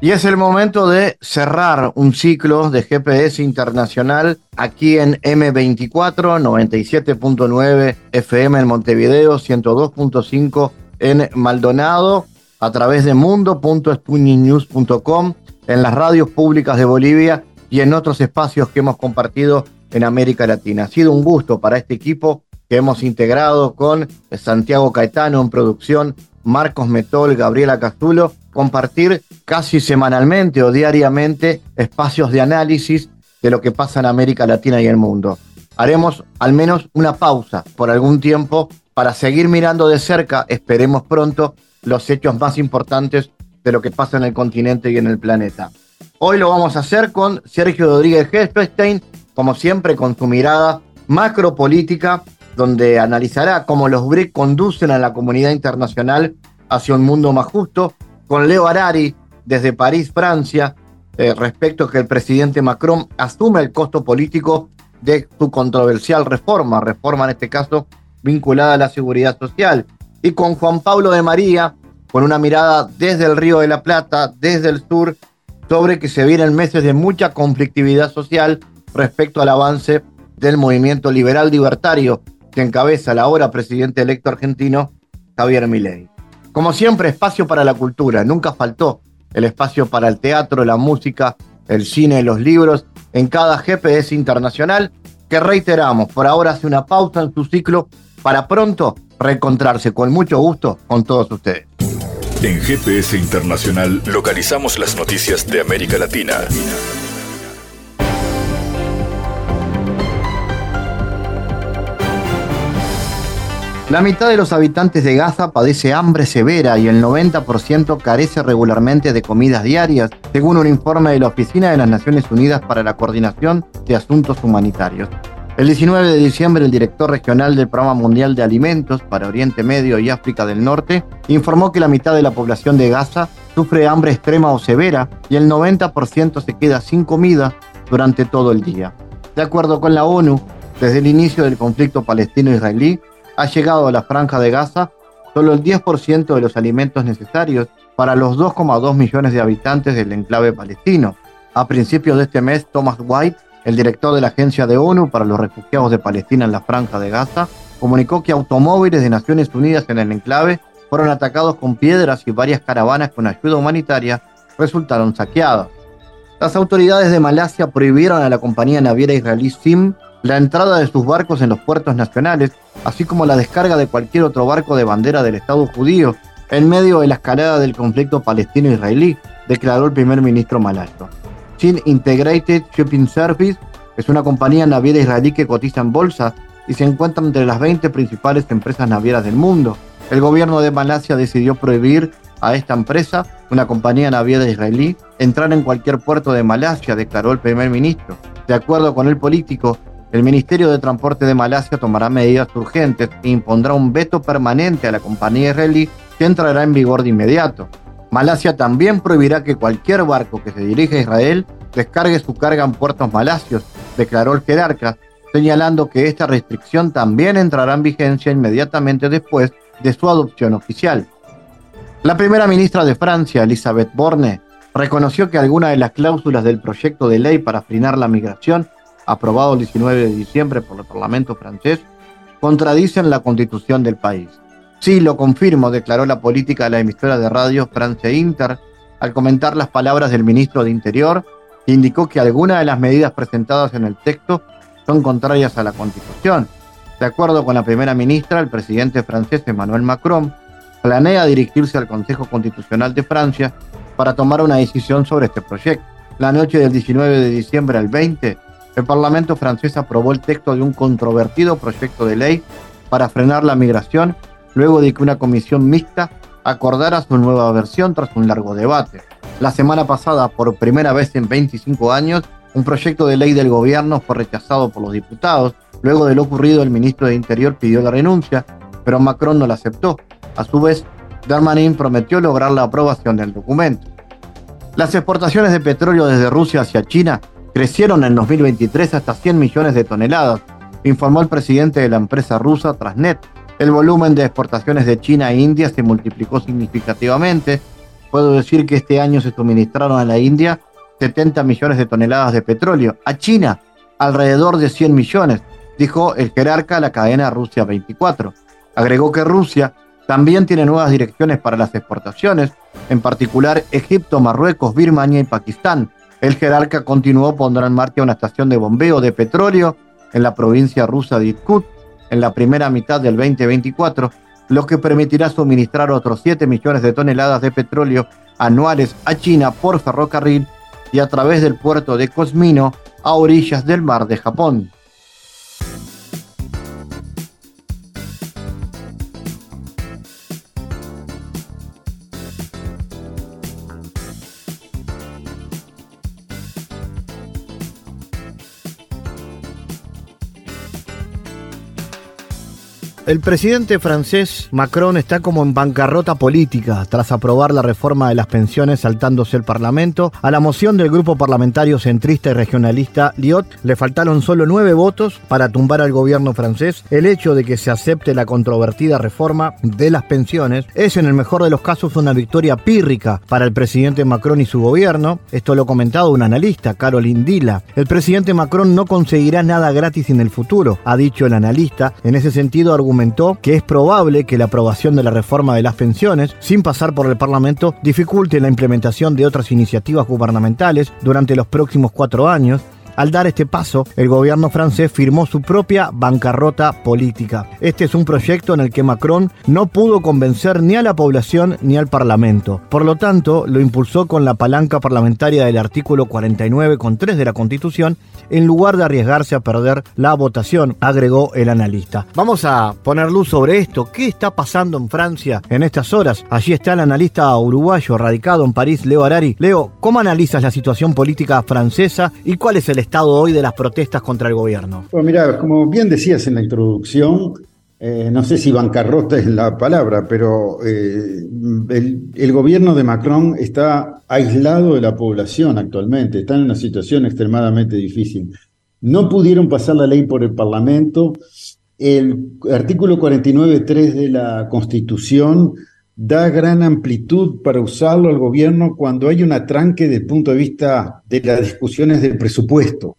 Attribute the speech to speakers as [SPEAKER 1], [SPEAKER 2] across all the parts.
[SPEAKER 1] Y es el momento de cerrar un ciclo de GPS internacional aquí en M24, 97.9 FM en Montevideo, 102.5 en Maldonado, a través de mundo.sputniknews.com, en las radios públicas de Bolivia y en otros espacios que hemos compartido en América Latina. Ha sido un gusto para este equipo que hemos integrado con Santiago Caetano en producción, Marcos Metol, Gabriela Castulo compartir casi semanalmente o diariamente espacios de análisis de lo que pasa en América Latina y el mundo. Haremos al menos una pausa por algún tiempo para seguir mirando de cerca, esperemos pronto, los hechos más importantes de lo que pasa en el continente y en el planeta. Hoy lo vamos a hacer con Sergio Rodríguez Hespestein, como siempre con su mirada macropolítica, donde analizará cómo los BRIC conducen a la comunidad internacional hacia un mundo más justo, con Leo Arari desde París, Francia, eh, respecto a que el presidente Macron asume el costo político de su controversial reforma, reforma en este caso vinculada a la seguridad social, y con Juan Pablo de María, con una mirada desde el Río de la Plata, desde el sur, sobre que se vienen meses de mucha conflictividad social respecto al avance del movimiento liberal libertario que encabeza el ahora presidente electo argentino Javier Milei. Como siempre, espacio para la cultura. Nunca faltó el espacio para el teatro, la música, el cine, los libros, en cada GPS internacional, que reiteramos, por ahora hace una pausa en su ciclo para pronto reencontrarse con mucho gusto con todos ustedes.
[SPEAKER 2] En GPS Internacional localizamos las noticias de América Latina.
[SPEAKER 1] La mitad de los habitantes de Gaza padece hambre severa y el 90% carece regularmente de comidas diarias, según un informe de la Oficina de las Naciones Unidas para la Coordinación de Asuntos Humanitarios. El 19 de diciembre, el director regional del Programa Mundial de Alimentos para Oriente Medio y África del Norte informó que la mitad de la población de Gaza sufre hambre extrema o severa y el 90% se queda sin comida durante todo el día. De acuerdo con la ONU, desde el inicio del conflicto palestino-israelí, ha llegado a la franja de Gaza solo el 10% de los alimentos necesarios para los 2,2 millones de habitantes del enclave palestino. A principios de este mes, Thomas White, el director de la Agencia de ONU para los Refugiados de Palestina en la franja de Gaza, comunicó que automóviles de Naciones Unidas en el enclave fueron atacados con piedras y varias caravanas con ayuda humanitaria resultaron saqueadas. Las autoridades de Malasia prohibieron a la compañía naviera israelí SIM la entrada de sus barcos en los puertos nacionales, así como la descarga de cualquier otro barco de bandera del Estado judío en medio de la escalada del conflicto palestino-israelí, declaró el primer ministro malayo. Chin Integrated Shipping Service es una compañía naviera israelí que cotiza en bolsa y se encuentra entre las 20 principales empresas navieras del mundo. El gobierno de Malasia decidió prohibir a esta empresa, una compañía naviera israelí, entrar en cualquier puerto de Malasia, declaró el primer ministro. De acuerdo con el político, el Ministerio de Transporte de Malasia tomará medidas urgentes e impondrá un veto permanente a la compañía israelí que entrará en vigor de inmediato. Malasia también prohibirá que cualquier barco que se dirija a Israel descargue su carga en puertos malasios, declaró el jerarca, señalando que esta restricción también entrará en vigencia inmediatamente después de su adopción oficial. La primera ministra de Francia, Elisabeth Borne, reconoció que algunas de las cláusulas del proyecto de ley para frenar la migración aprobado el 19 de diciembre por el Parlamento francés, contradicen la constitución del país. Sí, lo confirmo, declaró la política de la emisora de radio France Inter al comentar las palabras del ministro de Interior, que indicó que algunas de las medidas presentadas en el texto son contrarias a la constitución. De acuerdo con la primera ministra, el presidente francés Emmanuel Macron planea dirigirse al Consejo Constitucional de Francia para tomar una decisión sobre este proyecto. La noche del 19 de diciembre al 20, el Parlamento francés aprobó el texto de un controvertido proyecto de ley para frenar la migración luego de que una comisión mixta acordara su nueva versión tras un largo debate. La semana pasada, por primera vez en 25 años, un proyecto de ley del gobierno fue rechazado por los diputados. Luego de lo ocurrido, el ministro de Interior pidió la renuncia, pero Macron no la aceptó. A su vez, Darmanin prometió lograr la aprobación del documento. Las exportaciones de petróleo desde Rusia hacia China crecieron en 2023 hasta 100 millones de toneladas, informó el presidente de la empresa rusa Transnet. El volumen de exportaciones de China e India se multiplicó significativamente. Puedo decir que este año se suministraron a la India 70 millones de toneladas de petróleo, a China alrededor de 100 millones, dijo el jerarca de la cadena Rusia 24. Agregó que Rusia también tiene nuevas direcciones para las exportaciones, en particular Egipto, Marruecos, Birmania y Pakistán. El jerarca continuó pondrá en marcha una estación de bombeo de petróleo en la provincia rusa de Irkut en la primera mitad del 2024, lo que permitirá suministrar otros 7 millones de toneladas de petróleo anuales a China por ferrocarril y a través del puerto de Cosmino a orillas del mar de Japón. El presidente francés Macron está como en bancarrota política tras aprobar la reforma de las pensiones saltándose el Parlamento. A la moción del grupo parlamentario centrista y regionalista Liot le faltaron solo nueve votos para tumbar al gobierno francés. El hecho de que se acepte la controvertida reforma de las pensiones es en el mejor de los casos una victoria pírrica para el presidente Macron y su gobierno. Esto lo ha comentado un analista, Caroline Dila. El presidente Macron no conseguirá nada gratis en el futuro, ha dicho el analista. En ese sentido, argumentó que es probable que la aprobación de la reforma de las pensiones, sin pasar por el Parlamento, dificulte la implementación de otras iniciativas gubernamentales durante los próximos cuatro años al dar este paso, el gobierno francés firmó su propia bancarrota política. Este es un proyecto en el que Macron no pudo convencer ni a la población ni al Parlamento. Por lo tanto, lo impulsó con la palanca parlamentaria del artículo 49.3 de la Constitución en lugar de arriesgarse a perder la votación, agregó el analista. Vamos a poner luz sobre esto. ¿Qué está pasando en Francia en estas horas? Allí está el analista uruguayo radicado en París, Leo Arari. Leo, ¿cómo analizas la situación política francesa y cuál es el estado hoy de las protestas contra el gobierno?
[SPEAKER 3] Pues mira, como bien decías en la introducción, eh, no sé si bancarrota es la palabra, pero eh, el, gobierno de Macron está aislado de la población actualmente, está en una situación extremadamente difícil. No pudieron pasar la ley por el Parlamento. El artículo 49.3 de la Constitución da gran amplitud para usarlo al gobierno cuando hay un atranque desde el punto de vista de las discusiones del presupuesto.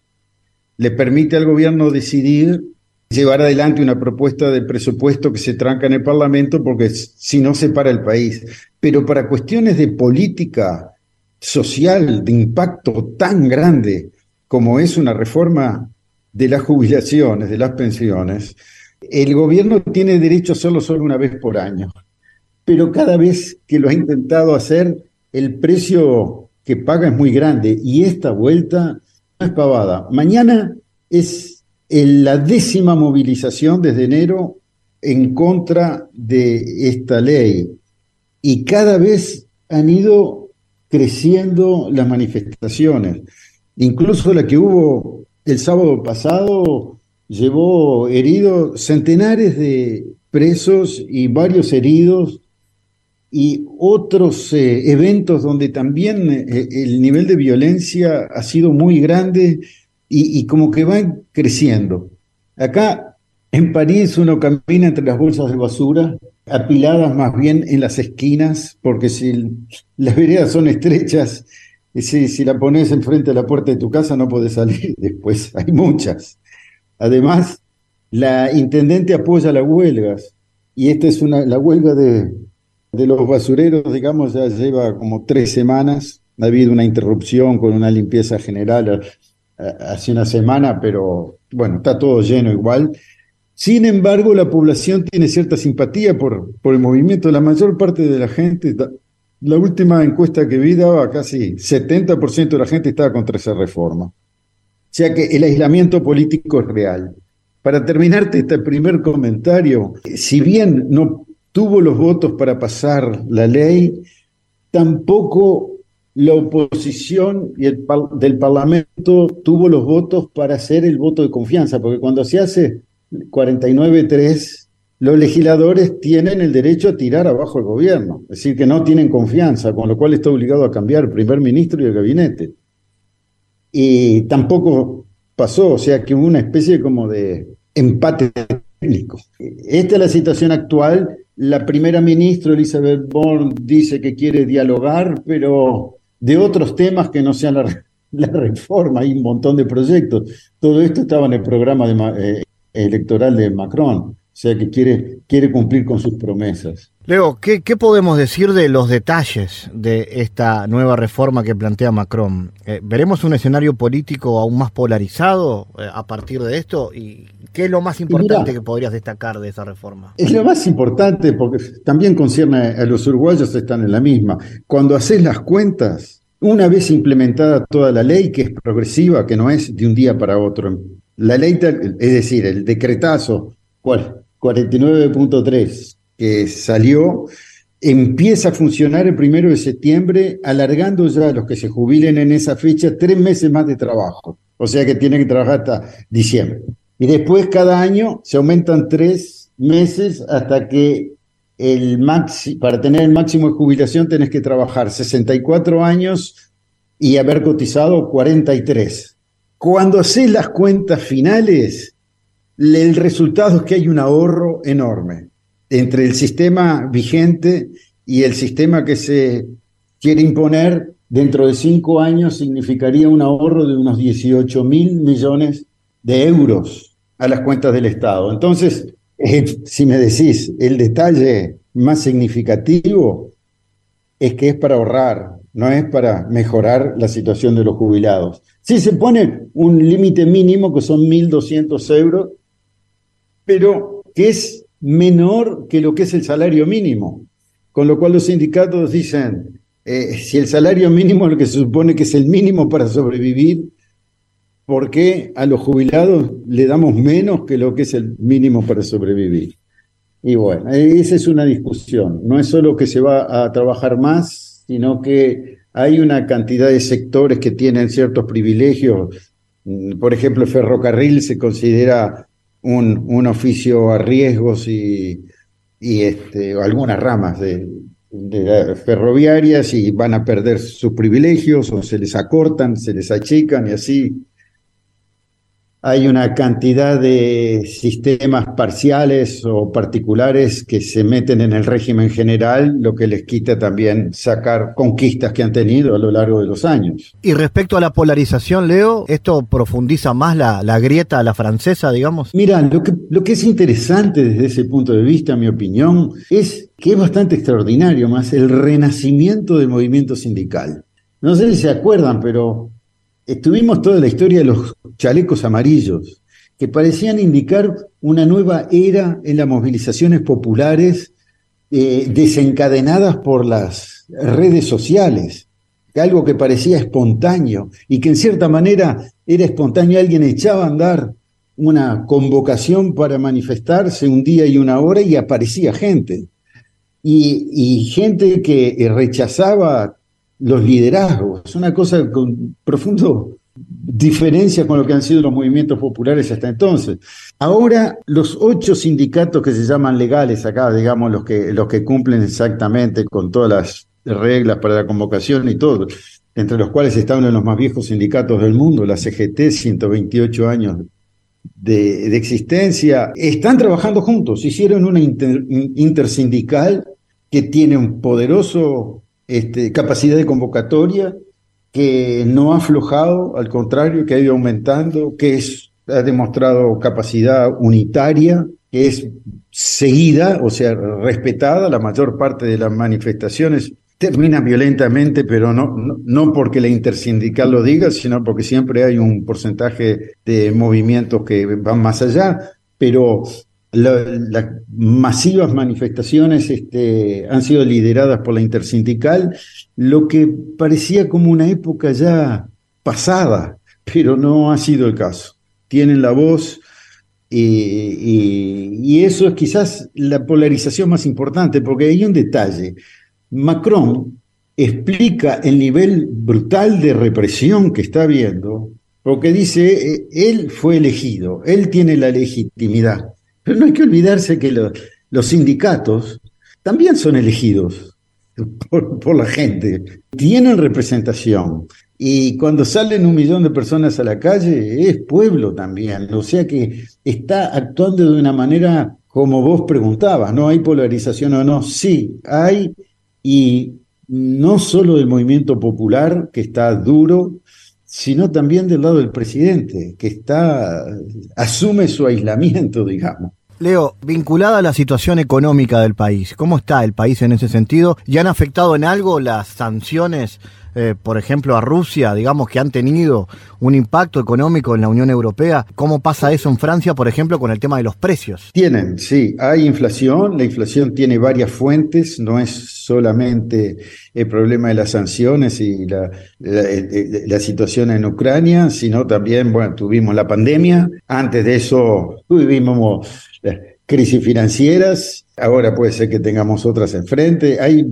[SPEAKER 3] Le permite al gobierno decidir llevar adelante una propuesta de presupuesto que se tranca en el Parlamento porque si no se para el país. Pero para cuestiones de política social, de impacto tan grande como es una reforma de las jubilaciones, de las pensiones, el gobierno tiene derecho a hacerlo solo una vez por año. Pero cada vez que lo ha intentado hacer, el precio que paga es muy grande y esta vuelta no es pavada. Mañana es en la décima movilización desde enero en contra de esta ley. Y cada vez han ido creciendo las manifestaciones. Incluso la que hubo el sábado pasado llevó heridos centenares de presos y varios heridos y otros eh, eventos donde también eh, el nivel de violencia ha sido muy grande y, como que van creciendo. Acá en París uno camina entre las bolsas de basura, apiladas más bien en las esquinas, porque si las veredas son estrechas, si, si la pones enfrente de la puerta de tu casa no puedes salir después, hay muchas. Además, la intendente apoya las huelgas, y esta es una, la huelga de, de los basureros, digamos, ya lleva como tres semanas, ha habido una interrupción con una limpieza general hace una semana, pero bueno, está todo lleno igual. Sin embargo, la población tiene cierta simpatía por, por el movimiento. La mayor parte de la gente, la última encuesta que vi daba casi 70% de la gente estaba contra esa reforma. O sea que el aislamiento político es real. Para terminarte este primer comentario, si bien no tuvo los votos para pasar la ley, tampoco la oposición y el del Parlamento tuvo los votos para hacer el voto de confianza, porque cuando se hace 49-3, los legisladores tienen el derecho a tirar abajo el gobierno, es decir, que no tienen confianza, con lo cual está obligado a cambiar el primer ministro y el gabinete. Y tampoco pasó, o sea que hubo una especie como de empate técnico. Esta es la situación actual. La primera ministra Elizabeth Bourne dice que quiere dialogar, pero de otros temas que no sean la, reforma, hay un montón de proyectos. Todo esto estaba en el programa eh, electoral de Macron, sea que quiere, quiere cumplir con sus promesas.
[SPEAKER 1] Leo, ¿qué, podemos decir de los detalles de esta nueva reforma que plantea Macron? Eh, ¿Veremos un escenario político aún más polarizado eh, a partir de esto? ¿Y qué es lo más importante que podrías destacar de esa reforma?
[SPEAKER 3] Es lo más importante porque también concierne a los uruguayos, están en la misma. Cuando haces las cuentas, una vez implementada toda la ley, que es progresiva, que no es de un día para otro, la ley, es decir, el decretazo, ¿cuál? 49.3 que salió, empieza a funcionar el primero de septiembre, alargando ya a los que se jubilen en esa fecha tres meses más de trabajo. O sea que tienen que trabajar hasta diciembre. Y después cada año se aumentan tres meses hasta que el máximo, para tener el máximo de jubilación tenés que trabajar 64 años y haber cotizado 43. Cuando haces las cuentas finales, el resultado es que hay un ahorro enorme entre el sistema vigente y el sistema que se quiere imponer dentro de cinco años significaría un ahorro de unos 18 mil millones de euros a las cuentas del Estado. Entonces, eh, si me decís, el detalle más significativo es que es para ahorrar, no es para mejorar la situación de los jubilados. Si se pone un límite mínimo que son 1.200 euros, pero que es menor que lo que es el salario mínimo. Con lo cual los sindicatos dicen, eh, si el salario mínimo es lo que se supone que es el mínimo para sobrevivir, ¿por qué a los jubilados le damos menos que lo que es el mínimo para sobrevivir? Y bueno, esa es una discusión. No es solo que se va a trabajar más, sino que hay una cantidad de sectores que tienen ciertos privilegios. Por ejemplo, el ferrocarril se considera un, un oficio a riesgos y, y este, algunas ramas de, de ferroviarias y van a perder sus privilegios o se les acortan, se les achican y así hay una cantidad de sistemas parciales o particulares que se meten en el régimen general, lo que les quita también sacar conquistas que han tenido a lo largo de los años.
[SPEAKER 1] Y respecto a la polarización, Leo, ¿esto profundiza más la, la grieta a la francesa, digamos?
[SPEAKER 3] Mira, lo que, lo que es interesante desde ese punto de vista, mi opinión, es que es bastante extraordinario más el renacimiento del movimiento sindical. No sé si se acuerdan, pero estuvimos toda la historia de los chalecos amarillos, que parecían indicar una nueva era en las movilizaciones populares eh, desencadenadas por las redes sociales, algo que parecía espontáneo y que en cierta manera era espontáneo, alguien echaba a andar una convocación para manifestarse un día y una hora y aparecía gente. Y, gente que rechazaba los liderazgos, una cosa con profundo diferencia con lo que han sido los movimientos populares hasta entonces. Ahora, los ocho sindicatos que se llaman legales acá, digamos, los que, los que cumplen exactamente con todas las reglas para la convocación y todo, entre los cuales está uno de los más viejos sindicatos del mundo, la CGT, 128 años de, existencia, están trabajando juntos, hicieron una intersindical que tiene un poderoso este, capacidad de convocatoria, que no ha aflojado, al contrario, que ha ido aumentando, que es, ha demostrado capacidad unitaria, que es seguida, o sea, respetada. La mayor parte de las manifestaciones termina violentamente, pero no, no, porque la intersindical lo diga, sino porque siempre hay un porcentaje de movimientos que van más allá. Pero las masivas manifestaciones este, han sido lideradas por la intersindical, lo que parecía como una época ya pasada, pero no ha sido el caso. Tienen la voz y, y eso es quizás la polarización más importante, porque hay un detalle. Macron explica el nivel brutal de represión que está habiendo, porque dice, eh, él fue elegido, él tiene la legitimidad. Pero no hay que olvidarse que los sindicatos también son elegidos por, la gente, tienen representación. Y cuando salen un millón de personas a la calle, es pueblo también. O sea que está actuando de una manera como vos preguntabas, ¿no hay polarización o no? Sí, hay, y no solo del movimiento popular, que está duro, sino también del lado del presidente, que está, asume su aislamiento, digamos.
[SPEAKER 1] Leo, vinculada a la situación económica del país, ¿cómo está el país en ese sentido? ¿Ya han afectado en algo las sanciones, eh, por ejemplo, a Rusia, digamos que han tenido un impacto económico en la Unión Europea? ¿Cómo pasa eso en Francia, por ejemplo, con el tema de los precios?
[SPEAKER 3] Tienen, sí, hay inflación, la inflación tiene varias fuentes, no es solamente el problema de las sanciones y la, la, situación en Ucrania, sino también, bueno, tuvimos la pandemia, antes de eso tuvimos crisis financieras, ahora puede ser que tengamos otras enfrente. Hay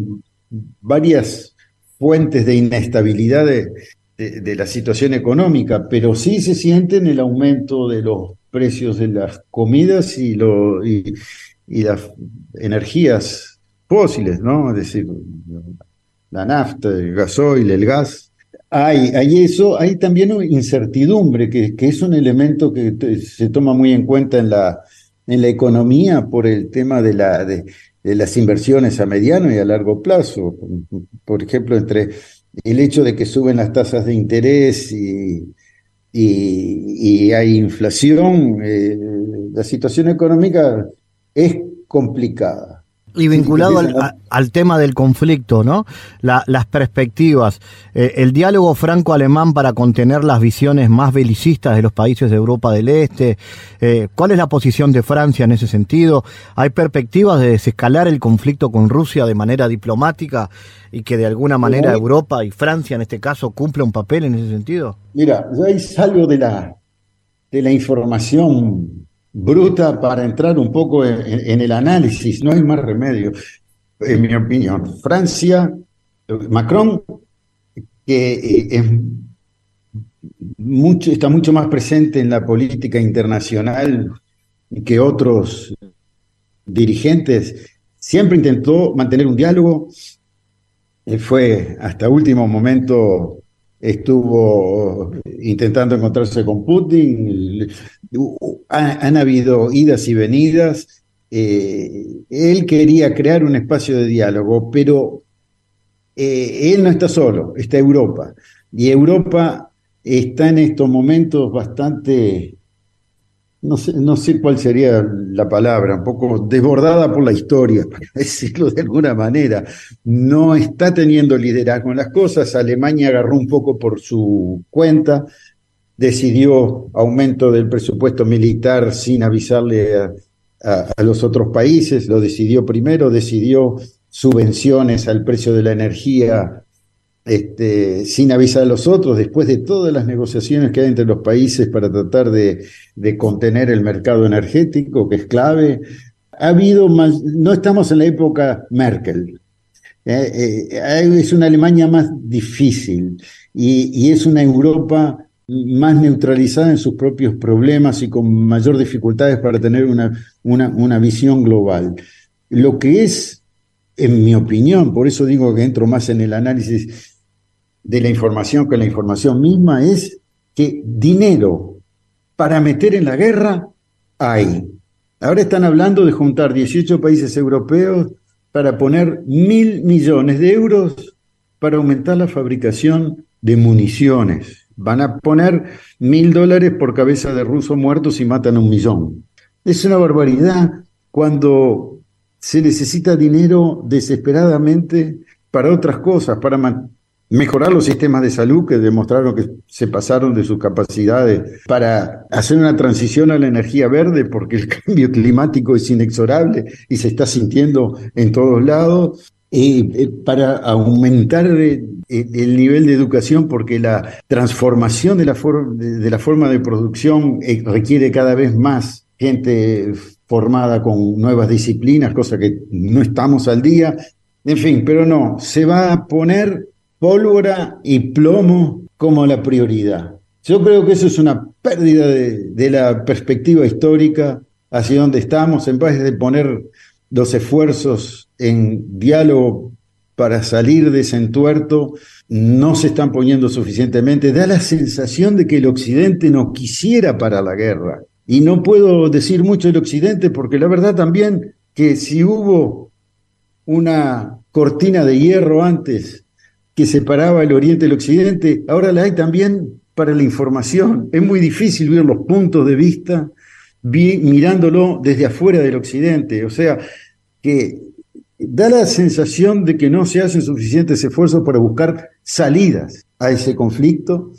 [SPEAKER 3] varias fuentes de inestabilidad de, la situación económica, pero sí se siente en el aumento de los precios de las comidas y, lo, y, las energías fósiles, ¿no? Es decir, la nafta, el gasoil, el gas. Hay, hay eso, hay también incertidumbre, que es un elemento que se toma muy en cuenta en la, en la economía por el tema de, la, de, las inversiones a mediano y a largo plazo. Por ejemplo, entre el hecho de que suben las tasas de interés y, y, hay inflación, eh, la situación económica es complicada.
[SPEAKER 1] Y vinculado al, tema del conflicto, ¿no? las perspectivas, eh, el diálogo franco-alemán para contener las visiones más belicistas de los países de Europa del Este, eh, ¿cuál es la posición de Francia en ese sentido? ¿Hay perspectivas de desescalar el conflicto con Rusia de manera diplomática y que de alguna manera Europa y Francia en este caso cumpla un papel en ese sentido?
[SPEAKER 3] Mira, hay algo de la, de la información bruta para entrar un poco en, el análisis, no hay más remedio, en mi opinión. Francia, Macron, que eh, es mucho, está mucho más presente en la política internacional que otros dirigentes, siempre intentó mantener un diálogo, eh, fue hasta último momento estuvo intentando encontrarse con Putin, han, habido idas y venidas, eh, él quería crear un espacio de diálogo, pero eh, él no está solo, está Europa, y Europa está en estos momentos bastante no sé, no sé cuál sería la palabra, un poco desbordada por la historia, para decirlo de alguna manera. No está teniendo liderazgo en las cosas. Alemania agarró un poco por su cuenta, decidió aumento del presupuesto militar sin avisarle a, a los otros países, lo decidió primero, decidió subvenciones al precio de la energía este, sin avisar a los otros, después de todas las negociaciones que hay entre los países para tratar de, contener el mercado energético, que es clave. Ha habido más, no estamos en la época Merkel. Eh, eh, es una Alemania más difícil y, es una Europa más neutralizada en sus propios problemas y con mayor dificultades para tener una, una, una visión global. Lo que es, en mi opinión, por eso digo que entro más en el análisis de la información que la información misma es que dinero para meter en la guerra hay. Ahora están hablando de juntar 18 países europeos para poner mil millones de euros para aumentar la fabricación de municiones. Van a poner mil dólares por cabeza de ruso muerto si matan a un millón. Es una barbaridad cuando se necesita dinero desesperadamente para otras cosas, para mejorar los sistemas de salud que demostraron que se pasaron de sus capacidades para hacer una transición a la energía verde porque el cambio climático es inexorable y se está sintiendo en todos lados. eh, para aumentar eh, el nivel de educación porque la transformación de la, de la forma de producción eh, requiere cada vez más gente formada con nuevas disciplinas, cosa que no estamos al día, En fin, pero no, se va a poner pólvora y plomo como la prioridad. Yo creo que eso es una pérdida de, la perspectiva histórica hacia donde estamos, en vez de poner los esfuerzos en diálogo para salir de ese entuerto, no se están poniendo suficientemente. Da la sensación de que el Occidente no quisiera para la guerra. Y no puedo decir mucho del Occidente porque la verdad también que si hubo una cortina de hierro antes que separaba el Oriente del Occidente, ahora la hay también para la información. Es muy difícil ver los puntos de vista mirándolo desde afuera del Occidente. O sea, que da la sensación de que no se hacen suficientes esfuerzos para buscar salidas a ese conflicto,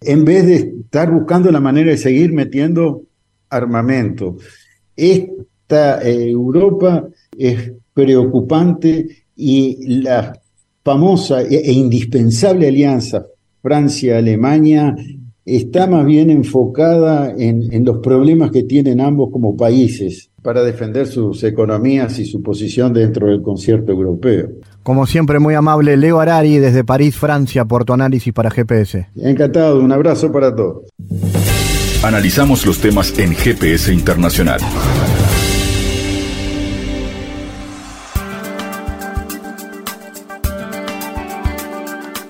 [SPEAKER 3] en vez de estar buscando la manera de seguir metiendo armamento. Esta eh, Europa es preocupante y la famosa e, e indispensable alianza Francia-Alemania está más bien enfocada en, los problemas que tienen ambos como países para defender sus economías y su posición dentro del concierto europeo.
[SPEAKER 4] Como siempre, muy amable, Leo Arari desde París, Francia, por tu análisis para GPS.
[SPEAKER 3] Encantado, un abrazo para todos.
[SPEAKER 2] Analizamos los temas en GPS Internacional.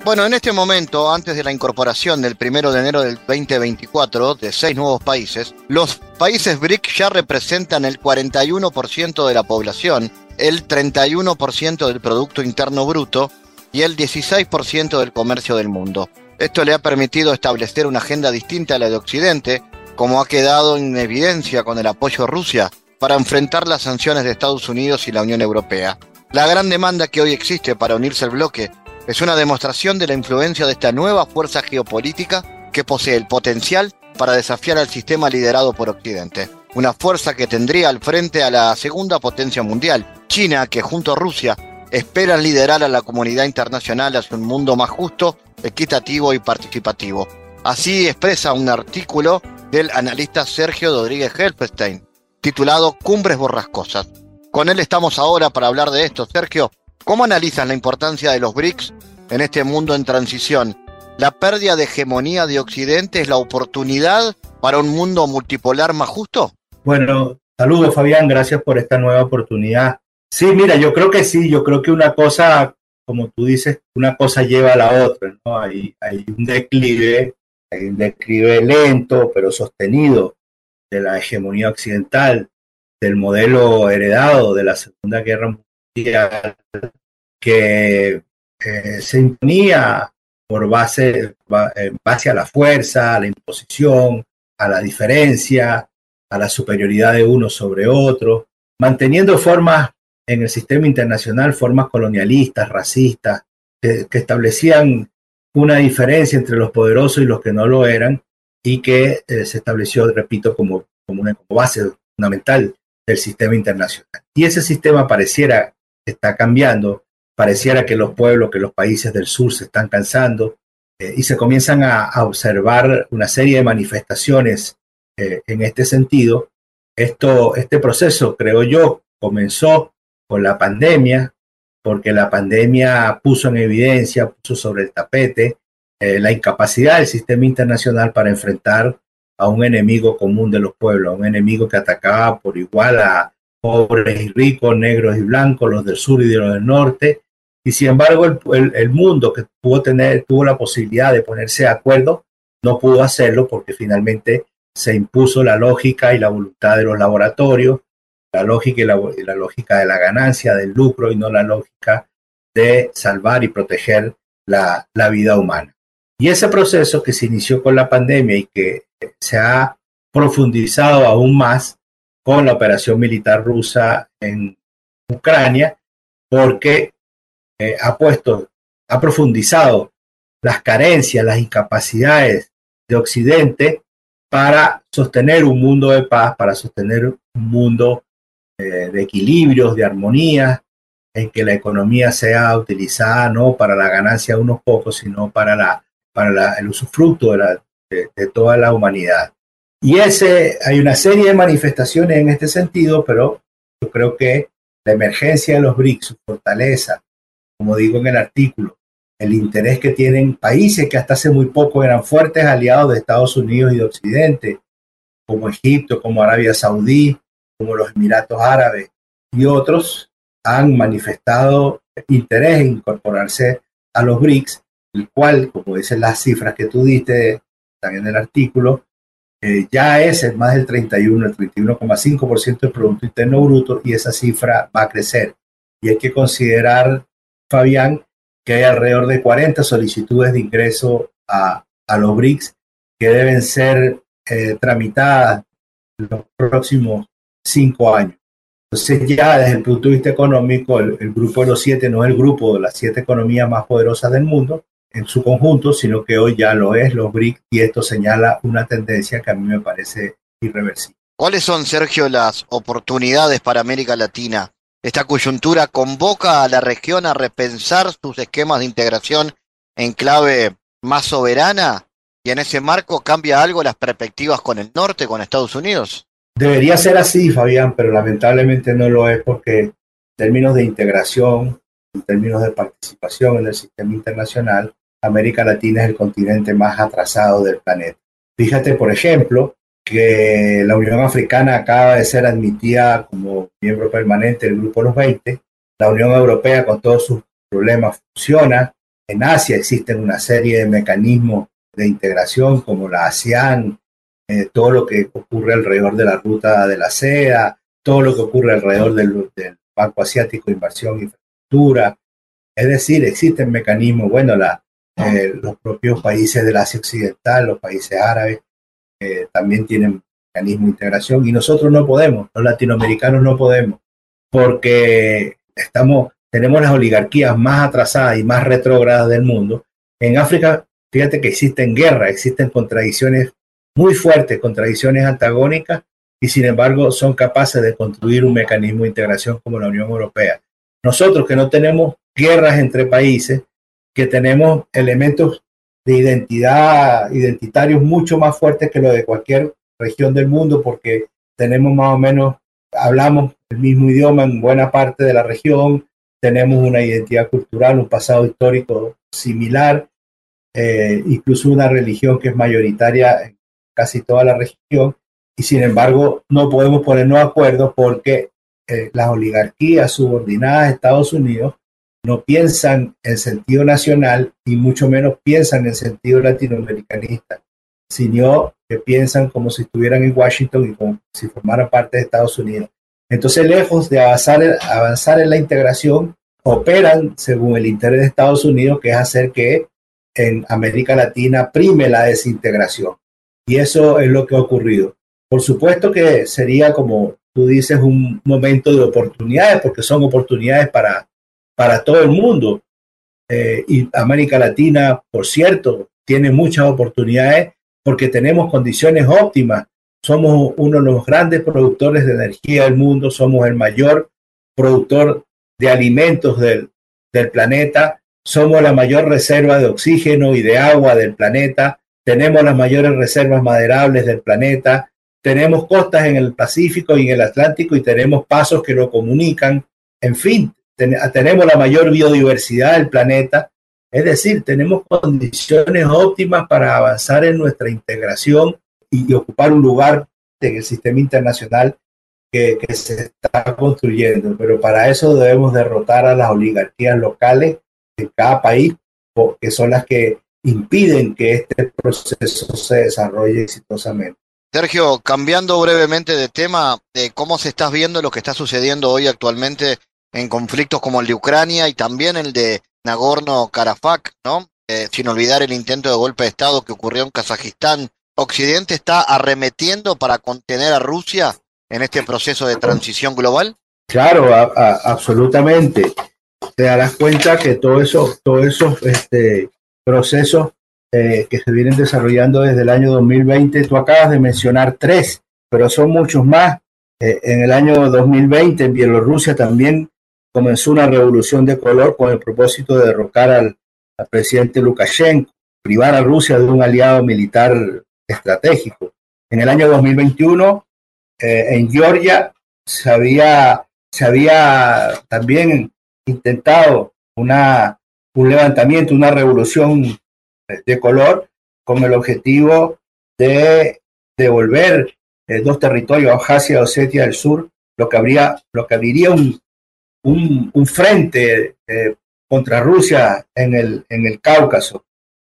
[SPEAKER 1] Bueno, en este momento, antes de la incorporación del primero de enero del 2024 de seis nuevos países, los países BRIC ya representan el 41% de la población, el 31% del Producto Interno Bruto y el 16% del comercio del mundo. Esto le ha permitido establecer una agenda distinta a la de Occidente, como ha quedado en evidencia con el apoyo a Rusia para enfrentar las sanciones de Estados Unidos y la Unión Europea. La gran demanda que hoy existe para unirse al bloque es una demostración de la influencia de esta nueva fuerza geopolítica que posee el potencial para desafiar al sistema liderado por Occidente. Una fuerza que tendría al frente a la segunda potencia mundial, China, que junto a Rusia esperan liderar a la comunidad internacional hacia un mundo más justo, equitativo y participativo. Así expresa un artículo del analista Sergio Rodríguez Helfestein, titulado Cumbres Borrascosas. Con él estamos ahora para hablar de esto. Sergio, ¿Cómo analizas la importancia de los BRICS en este mundo en transición? ¿La pérdida de hegemonía de Occidente es la oportunidad para un mundo multipolar más justo?
[SPEAKER 5] Bueno, saludos Fabián, gracias por esta nueva oportunidad. Sí, mira, yo creo que sí, yo creo que una cosa, como tú dices, una cosa lleva a la otra. Hay, hay un declive, hay un declive lento pero sostenido de la hegemonía occidental, del modelo heredado de la Segunda Guerra Mundial que eh, se imponía por base, base a la fuerza, a la imposición, a la diferencia, a la superioridad de uno sobre otro, manteniendo formas en el sistema internacional, formas colonialistas, racistas, que, establecían una diferencia entre los poderosos y los que no lo eran, y que eh, se estableció, repito, como, como una como base fundamental del sistema internacional. Y ese sistema pareciera que está cambiando pareciera que los pueblos, que los países del sur se están cansando eh, y se comienzan a, observar una serie de manifestaciones eh, en este sentido. Esto, este proceso, creo yo, comenzó con la pandemia, porque la pandemia puso en evidencia, puso sobre el tapete eh, la incapacidad del sistema internacional para enfrentar a un enemigo común de los pueblos, a un enemigo que atacaba por igual a pobres y ricos, negros y blancos, los del sur y de los del norte, y sin embargo, el, mundo que pudo tener, tuvo la posibilidad de ponerse de acuerdo, no pudo hacerlo porque finalmente se impuso la lógica y la voluntad de los laboratorios, la lógica la, lógica de la ganancia, del lucro y no la lógica de salvar y proteger la, la vida humana. Y ese proceso que se inició con la pandemia y que se ha profundizado aún más con la operación militar rusa en Ucrania, porque eh, ha puesto, ha profundizado las carencias, las incapacidades de Occidente para sostener un mundo de paz, para sostener un mundo eh, de equilibrios, de armonía, en que la economía sea utilizada no para la ganancia de unos pocos, sino para, la, para el usufructo de, de, toda la humanidad. Y ese, hay una serie de manifestaciones en este sentido, pero yo creo que la emergencia de los BRICS, su fortaleza, como digo en el artículo, el interés que tienen países que hasta hace muy poco eran fuertes aliados de Estados Unidos y de Occidente, como Egipto, como Arabia Saudí, como los Emiratos Árabes y otros, han manifestado interés en incorporarse a los BRICS, el cual, como dicen las cifras que tú diste, están en el artículo, eh, ya es más del 31, el 31,5% del Producto Interno Bruto y esa cifra va a crecer. Y hay que considerar, Fabián, que hay alrededor de 40 solicitudes de ingreso a, a los BRICS que deben ser eh, tramitadas en los próximos cinco años. Entonces ya desde el punto de vista económico, el, el, grupo de los siete no es el grupo de las siete economías más poderosas del mundo en su conjunto, sino que hoy ya lo es los BRICS y esto señala una tendencia que a mí me parece irreversible.
[SPEAKER 6] ¿Cuáles son, Sergio, las oportunidades para América Latina? Esta coyuntura convoca a la región a repensar sus esquemas de integración en clave más soberana y en ese marco cambia algo las perspectivas con el norte, con Estados Unidos.
[SPEAKER 5] Debería ser así, Fabián, pero lamentablemente no lo es porque en términos de integración, en términos de participación en el sistema internacional, América Latina es el continente más atrasado del planeta. Fíjate, por ejemplo, que la Unión Africana acaba de ser admitida como miembro permanente del Grupo de los 20. La Unión Europea, con todos sus problemas, funciona. En Asia existen una serie de mecanismos de integración como la ASEAN, eh, todo lo que ocurre alrededor de la ruta de la seda, todo lo que ocurre alrededor del, del Banco Asiático de Inversión Es decir, existen mecanismos, bueno, la, eh, los propios países del Asia Occidental, los países árabes, eh, también tienen mecanismo de integración y nosotros no podemos, los latinoamericanos no podemos, porque estamos, tenemos las oligarquías más atrasadas y más retrógradas del mundo. En África Fíjate que existen guerras, existen contradicciones muy fuertes, contradicciones antagónicas, y sin embargo son capaces de construir un mecanismo de integración como la Unión Europea. Nosotros que no tenemos guerras entre países, que tenemos elementos de identidad, identitarios mucho más fuertes que lo de cualquier región del mundo, porque tenemos más o menos, hablamos el mismo idioma en buena parte de la región, tenemos una identidad cultural, un pasado histórico similar, eh, incluso una religión que es mayoritaria en casi toda la región, y sin embargo no podemos ponernos de acuerdo porque eh, las oligarquías subordinadas a Estados Unidos no piensan en sentido nacional y mucho menos piensan en sentido latinoamericanista, sino que piensan como si estuvieran en Washington y como si formaran parte de Estados Unidos. Entonces, lejos de avanzar, avanzar en la integración, operan según el interés de Estados Unidos, que es hacer que en América Latina prime la desintegración. Y eso es lo que ha ocurrido. Por supuesto que sería, como tú dices, un momento de oportunidades, porque son oportunidades para, para todo el mundo. Eh, y América Latina, por cierto, tiene muchas oportunidades porque tenemos condiciones óptimas. Somos uno de los grandes productores de energía del mundo, somos el mayor productor de alimentos del, del planeta somos la mayor reserva de oxígeno y de agua del planeta, tenemos las mayores reservas maderables del planeta, tenemos costas en el Pacífico y en el Atlántico y tenemos pasos que lo comunican, en fin, tenemos la mayor biodiversidad del planeta, es decir, tenemos condiciones óptimas para avanzar en nuestra integración y, ocupar un lugar en el sistema internacional que, se está construyendo. Pero para eso debemos derrotar a las oligarquías locales de cada país, que son las que impiden que este proceso se desarrolle exitosamente.
[SPEAKER 6] Sergio, cambiando brevemente de tema, de cómo se está viendo lo que está sucediendo hoy actualmente en conflictos como el de Ucrania y también el de Nagorno-Karabaj, ¿no? Eh, sin olvidar el intento de golpe de Estado que ocurrió en Kazajistán. ¿Occidente está arremetiendo para contener a Rusia en este proceso de transición global?
[SPEAKER 5] Claro, absolutamente te darás cuenta que todos esos, todos esos este, procesos eh, que se vienen desarrollando desde el año 2020, tú acabas de mencionar tres, pero son muchos más. Eh, en el año 2020 en Bielorrusia también comenzó una revolución de color con el propósito de derrocar al, al presidente Lukashenko, privar a Rusia de un aliado militar estratégico. En el año 2021, eh, en Georgia, se había, se había también intentado una, un levantamiento, una revolución de color con el objetivo de devolver eh, dos territorios, Abjasia y Osetia del Sur, lo que, habría, lo que abriría un, un, frente eh, contra Rusia en el, en el Cáucaso.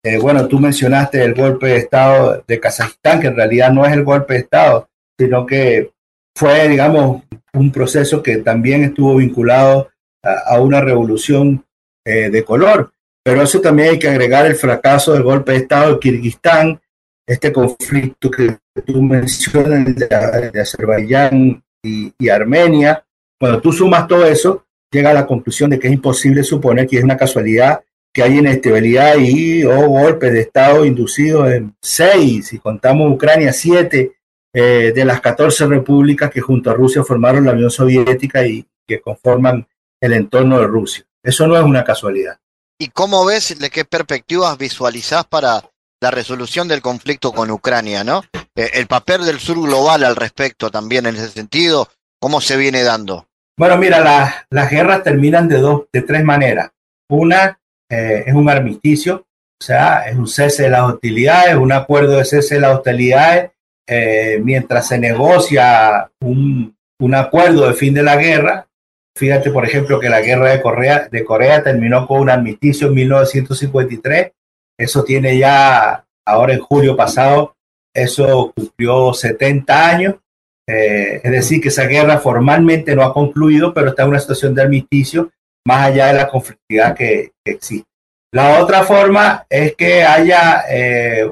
[SPEAKER 5] Eh, bueno, tú mencionaste el golpe de Estado de Kazajistán, que en realidad no es el golpe de Estado, sino que fue, digamos, un proceso que también estuvo vinculado a, una revolución de color. Pero eso también hay que agregar el fracaso del golpe de Estado de Kirguistán, este conflicto que tú mencionas de, Azerbaiyán y, Armenia. Cuando tú sumas todo eso, llega a la conclusión de que es imposible suponer que es una casualidad que hay inestabilidad y o golpes de Estado inducidos en seis, si contamos Ucrania, siete eh, de las 14 repúblicas que junto a Rusia formaron la Unión Soviética y que conforman el entorno de Rusia. Eso no es una casualidad.
[SPEAKER 6] ¿Y cómo ves, de qué perspectivas visualizás para la resolución del conflicto con Ucrania, no? Eh, el papel del sur global al respecto también en ese sentido, ¿cómo se viene dando?
[SPEAKER 5] Bueno, mira, las guerras terminan de dos, de tres maneras. Una eh, es un armisticio, o sea, es un cese de las hostilidades, un acuerdo de cese de las hostilidades, eh, mientras se negocia un, un, acuerdo de fin de la guerra. Fíjate, por ejemplo, que la guerra de Corea, de Corea terminó con un armisticio en 1953. Eso tiene ya, ahora en julio pasado, eso cumplió 70 años. Eh, es decir, que esa guerra formalmente no ha concluido, pero está en una situación de armisticio más allá de la conflictividad que, existe. La otra forma es que haya, eh,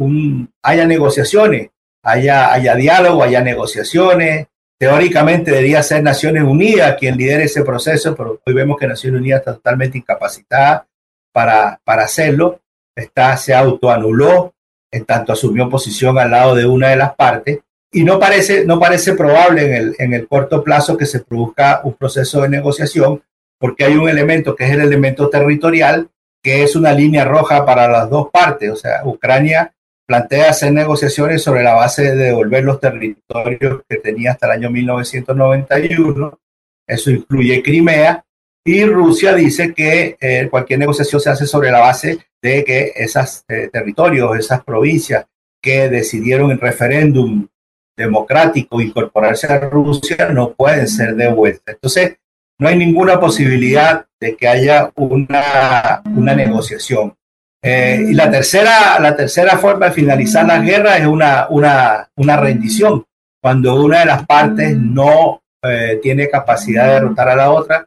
[SPEAKER 5] un, haya negociaciones, haya, haya diálogo, haya negociaciones. Teóricamente debería ser Naciones Unidas quien lidere ese proceso, pero hoy vemos que Naciones Unidas está totalmente incapacitada para, para hacerlo. Está, se autoanuló, en tanto asumió posición al lado de una de las partes y no parece, no parece probable en el, en el corto plazo que se produzca un proceso de negociación porque hay un elemento que es el elemento territorial, que es una línea roja para las dos partes. O sea, Ucrania plantea hacer negociaciones sobre la base de devolver los territorios que tenía hasta el año 1991. Eso incluye Crimea. Y Rusia dice que eh, cualquier negociación se hace sobre la base de que esos eh, territorios, esas provincias que decidieron en referéndum democrático incorporarse a Rusia no pueden ser devueltas. Entonces, no hay ninguna posibilidad de que haya una, una negociación. Eh, y la tercera, la tercera forma de finalizar la guerra es una, una, una rendición, cuando una de las partes no eh, tiene capacidad de derrotar a la otra,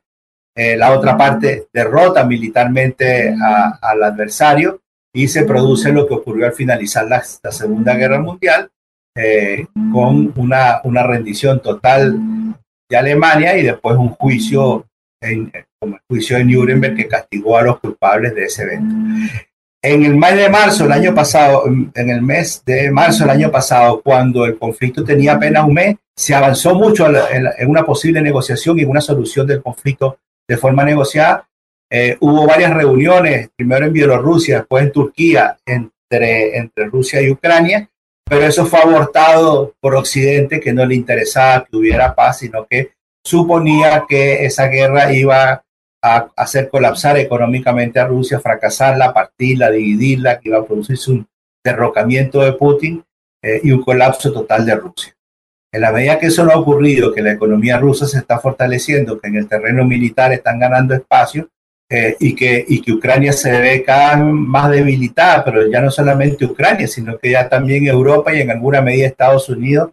[SPEAKER 5] eh, la otra parte derrota militarmente al adversario y se produce lo que ocurrió al finalizar la, la Segunda Guerra Mundial, con una, una rendición total de Alemania y después un juicio, en, como el juicio de Nuremberg que castigó a los culpables de ese evento. En el mes de marzo del año pasado, en el mes de marzo del año pasado, cuando el conflicto tenía apenas un mes, se avanzó mucho en una posible negociación y una solución del conflicto de forma negociada. Eh, hubo varias reuniones, primero en Bielorrusia, después en Turquía, entre, entre Rusia y Ucrania, pero eso fue abortado por Occidente, que no le interesaba que hubiera paz, sino que suponía que esa guerra iba a hacer colapsar económicamente a Rusia, fracasarla, partirla, dividirla, que iba a producirse un derrocamiento de Putin eh, y un colapso total de Rusia. En la medida que eso no ha ocurrido, que la economía rusa se está fortaleciendo, que en el terreno militar están ganando espacio, eh, y, que, y que Ucrania se ve cada vez más debilitada, pero ya no solamente Ucrania, sino que ya también Europa y en alguna medida Estados Unidos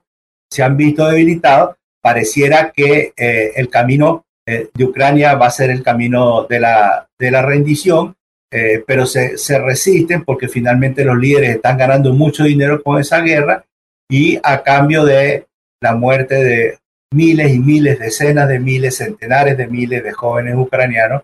[SPEAKER 5] se han visto debilitados, pareciera que eh, el camino eh, de Ucrania va a ser el camino de la, de la rendición, pero se, se resisten porque finalmente los líderes están ganando mucho dinero con esa guerra y a cambio de la muerte de miles y miles, decenas de miles, centenares de miles de jóvenes ucranianos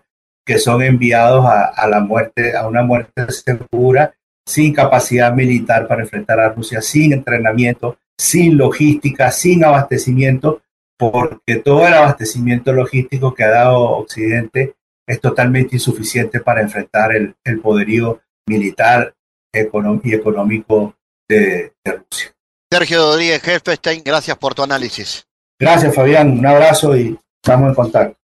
[SPEAKER 5] que son enviados a, la muerte, a una muerte segura, sin capacidad militar para enfrentar a Rusia, sin entrenamiento, sin logística, sin abastecimiento, porque todo el abastecimiento logístico que ha dado Occidente es totalmente insuficiente para enfrentar el, poderío militar y económico de, de Rusia.
[SPEAKER 6] Sergio Rodríguez Helfestein, gracias por tu análisis.
[SPEAKER 5] Gracias, Fabián. Un abrazo y estamos en contacto.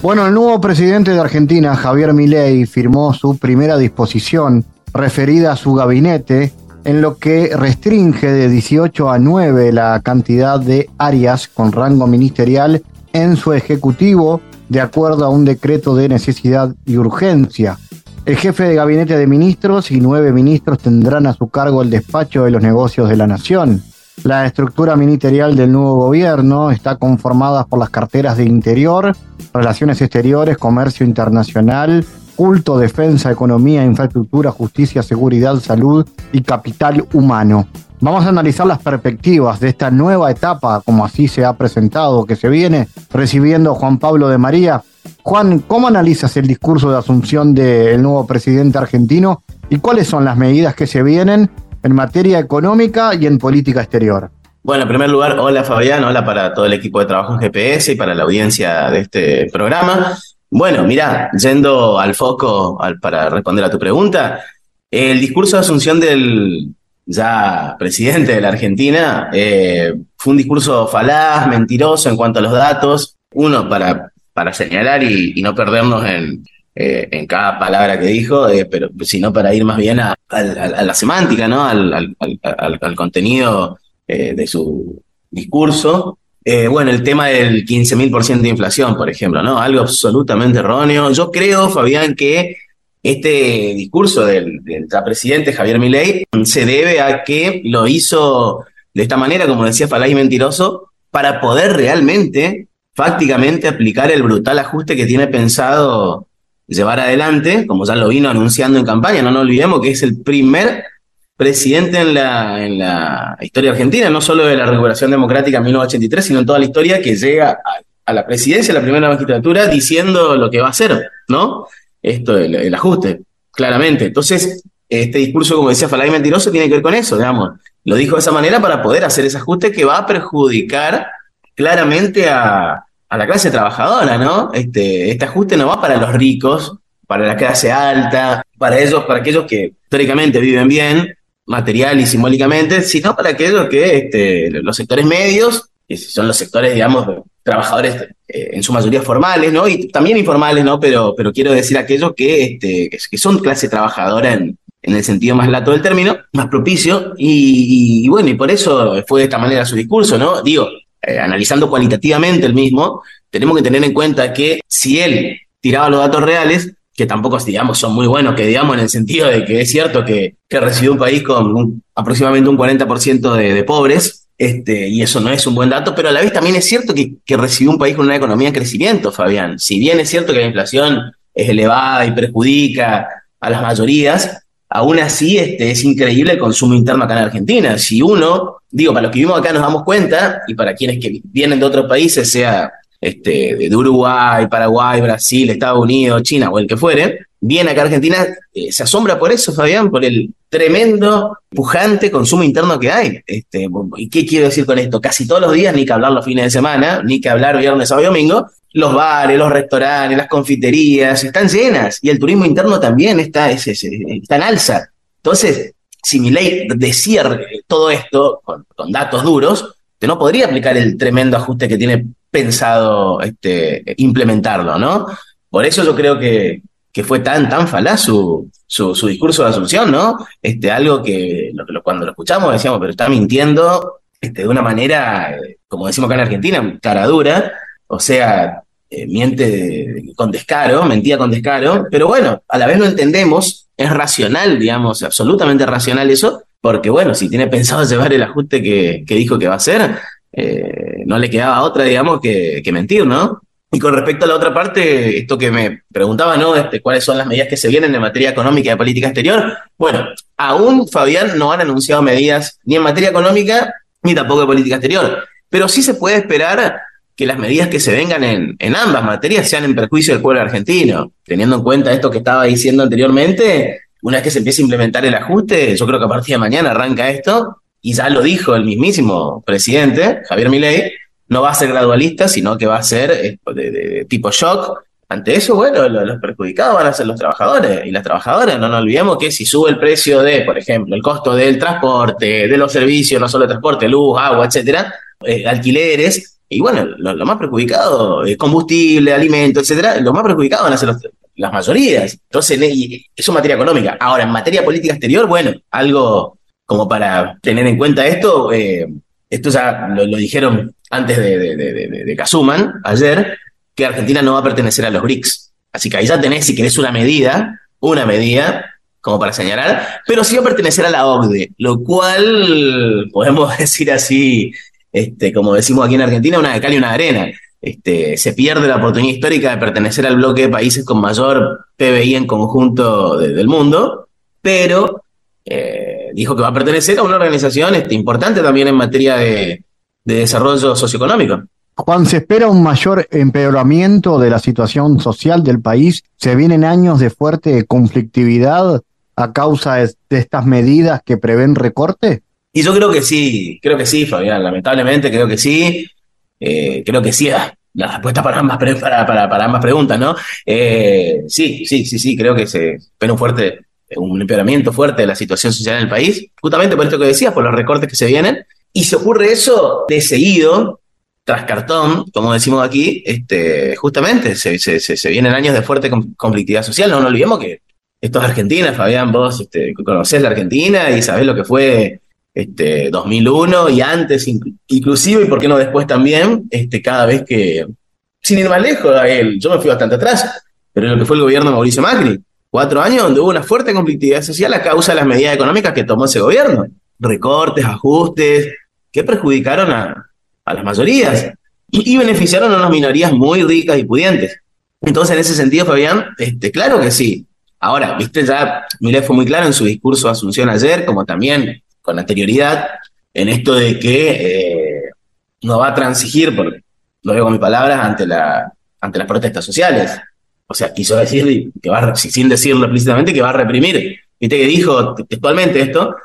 [SPEAKER 1] Bueno, el nuevo presidente de Argentina, Javier Milei, firmó su primera disposición referida a su gabinete, en lo que restringe de 18 a 9 la cantidad de áreas con rango ministerial en su ejecutivo, de acuerdo a un decreto de necesidad y urgencia. El jefe de gabinete de ministros y nueve ministros tendrán a su cargo el despacho de los negocios de la nación. La estructura ministerial del nuevo gobierno está conformada por las carteras de Interior, Relaciones Exteriores, Comercio Internacional, Culto, Defensa, Economía, Infraestructura, Justicia, Seguridad, Salud y Capital Humano. Vamos a analizar las perspectivas de esta nueva etapa, como así se ha presentado, que se viene recibiendo Juan Pablo de María. Juan, ¿cómo analizas el discurso de asunción del nuevo presidente argentino y cuáles son las medidas que se vienen en materia económica y en política exterior.
[SPEAKER 7] Bueno, en primer lugar, hola Fabián, hola para todo el equipo de trabajo en GPS y para la audiencia de este programa. Bueno, mira, yendo al foco para responder a tu pregunta, el discurso de asunción del ya presidente de la Argentina eh, fue un discurso falaz, mentiroso en cuanto a los datos. Uno, para, para señalar y no perdernos en, eh, en cada palabra que dijo, eh, pero sino para ir más bien a, la semántica, ¿no? Al, contenido eh, de su discurso. bueno, el tema del 15.000% de inflación, por ejemplo, ¿no? Algo absolutamente erróneo. Yo creo, Fabián, que este discurso del, del presidente Javier Milei se debe a que lo hizo de esta manera, como decía Falay Mentiroso, para poder realmente, fácticamente, aplicar el brutal ajuste que tiene pensado llevar adelante, como ya lo vino anunciando en campaña, no nos olvidemos que es el primer presidente en la, en la historia argentina, no solo de la recuperación democrática en 1983, sino en toda la historia que llega a, la presidencia, a la primera magistratura, diciendo lo que va a hacer, ¿no? Esto, el, ajuste, claramente. Entonces, este discurso, como decía Falay Mentiroso, tiene que ver con eso, digamos. Lo dijo de esa manera para poder hacer ese ajuste que va a perjudicar claramente a, a la clase trabajadora, ¿no? Este, este ajuste no va para los ricos, para la clase alta, para ellos, para aquellos que históricamente viven bien, material y simbólicamente, sino para aquellos que este, los sectores medios, que son los sectores, digamos, trabajadores eh, en su mayoría formales, ¿no? Y también informales, ¿no? Pero, pero quiero decir aquellos que, este, que son clase trabajadora en, el sentido más lato del término, más propicio, y, y, bueno, y por eso fue de esta manera su discurso, ¿no? Digo, eh, analizando cualitativamente el mismo, tenemos que tener en cuenta que si él tiraba los datos reales, que tampoco digamos son muy buenos, que digamos en el sentido de que es cierto que, que recibió un país con aproximadamente un 40% de, de, pobres, este, y eso no es un buen dato, pero a la vez también es cierto que, que recibió un país con una economía en crecimiento, Fabián. Si bien es cierto que la inflación es elevada y perjudica a las mayorías, aún así este, es increíble el consumo interno acá en Argentina. Si uno, digo, para los que vivimos acá nos damos cuenta, y para quienes que vienen de otros países, sea este, de Uruguay, Paraguay, Brasil, Estados Unidos, China o el que fuere, viene acá a Argentina, eh, se asombra por eso, Fabián, por el tremendo, pujante consumo interno que hay. Este, ¿Y qué quiero decir con esto? Casi todos los días, ni que hablar los fines de semana, ni que hablar viernes, sábado y domingo, los bares, los restaurantes, las confiterías están llenas y el turismo interno también está, está en alza. Entonces, si mi ley decía todo esto con, datos duros, te no podría aplicar el tremendo ajuste que tiene pensado este, implementarlo, ¿no? Por eso yo creo que, que fue tan, tan falaz su, su, discurso de asunción, ¿no? Este, algo que cuando lo escuchamos decíamos, pero está mintiendo este, de una manera, como decimos acá en Argentina, cara dura, o sea, eh, miente con descaro, mentía con descaro, pero bueno, a la vez lo entendemos, es racional, digamos, absolutamente racional eso, porque bueno, si tiene pensado llevar el ajuste que, dijo que va a hacer, eh, no le quedaba otra, digamos, que, mentir, ¿no? Y con respecto a la otra parte, esto que me preguntaba, ¿no? Este, ¿Cuáles son las medidas que se vienen en materia económica y de política exterior? Bueno, aún, Fabián, no han anunciado medidas ni en materia económica ni tampoco de política exterior. Pero sí se puede esperar que las medidas que se vengan en, en, ambas materias sean en perjuicio del pueblo argentino. Teniendo en cuenta esto que estaba diciendo anteriormente, una vez que se empiece a implementar el ajuste, yo creo que a partir de mañana arranca esto, y ya lo dijo el mismísimo presidente, Javier Milei, no va a ser gradualista, sino que va a ser eh, de, tipo shock. Ante eso, bueno, los perjudicados van a ser los trabajadores y las trabajadoras. No nos olvidemos que si sube el precio de, por ejemplo, el costo del transporte, de los servicios, no solo transporte, luz, agua, etcétera, eh, alquileres, y bueno, lo, más perjudicado es combustible, alimento, etcétera, lo más perjudicado van a ser las mayorías. Entonces, eso en materia económica. Ahora, en materia política exterior, bueno, algo como para tener en cuenta esto, eh, esto ya lo, dijeron antes de, de, de, de Casuman, ayer, que Argentina no va a pertenecer a los BRICS. Así que ahí ya tenés, si querés, una medida, una medida como para señalar, pero sí va a pertenecer a la OCDE, lo cual podemos decir así, este, como decimos aquí en Argentina, una de cal y una de arena. Este, se pierde la oportunidad histórica de pertenecer al bloque de países con mayor PBI en conjunto del mundo, pero eh, dijo que va a pertenecer a una organización este, importante también en materia de, de desarrollo socioeconómico.
[SPEAKER 1] Juan, se espera un mayor empeoramiento de la situación social del país. Se vienen años de fuerte conflictividad a causa de, estas medidas que prevén recorte?
[SPEAKER 7] Y yo creo que sí, creo que sí, Fabián, lamentablemente creo que sí. Eh, creo que sí, ah, la respuesta para ambas, para, para, ambas preguntas, ¿no? Eh, sí, sí, sí, sí, creo que se espera un fuerte, un empeoramiento fuerte de la situación social en el país, justamente por esto que decías, por los recortes que se vienen. Y se ocurre eso de seguido, tras cartón, como decimos aquí, este, justamente se, se, se, vienen años de fuerte conflictividad social. No nos olvidemos que esto es Argentina, Fabián, vos este, conocés la Argentina y sabés lo que fue este, 2001 y antes inclusive, y por qué no después también, este, cada vez que, sin ir más lejos, él, yo me fui bastante atrás, pero lo que fue el gobierno de Mauricio Macri, cuatro años donde hubo una fuerte conflictividad social a causa de las medidas económicas que tomó ese gobierno, recortes, ajustes, que perjudicaron a, las mayorías y, beneficiaron a unas minorías muy ricas y pudientes. Entonces, en ese sentido, Fabián, este, claro que sí, Ahora, viste, ya Milei fue muy claro en su discurso de Asunción ayer, como también con anterioridad, en esto de que eh, no va a transigir, porque lo digo con mis palabras, ante, la, ante las protestas sociales. O sea, quiso decir, que va, sin decirlo explícitamente, que va a reprimir. Viste que dijo textualmente esto,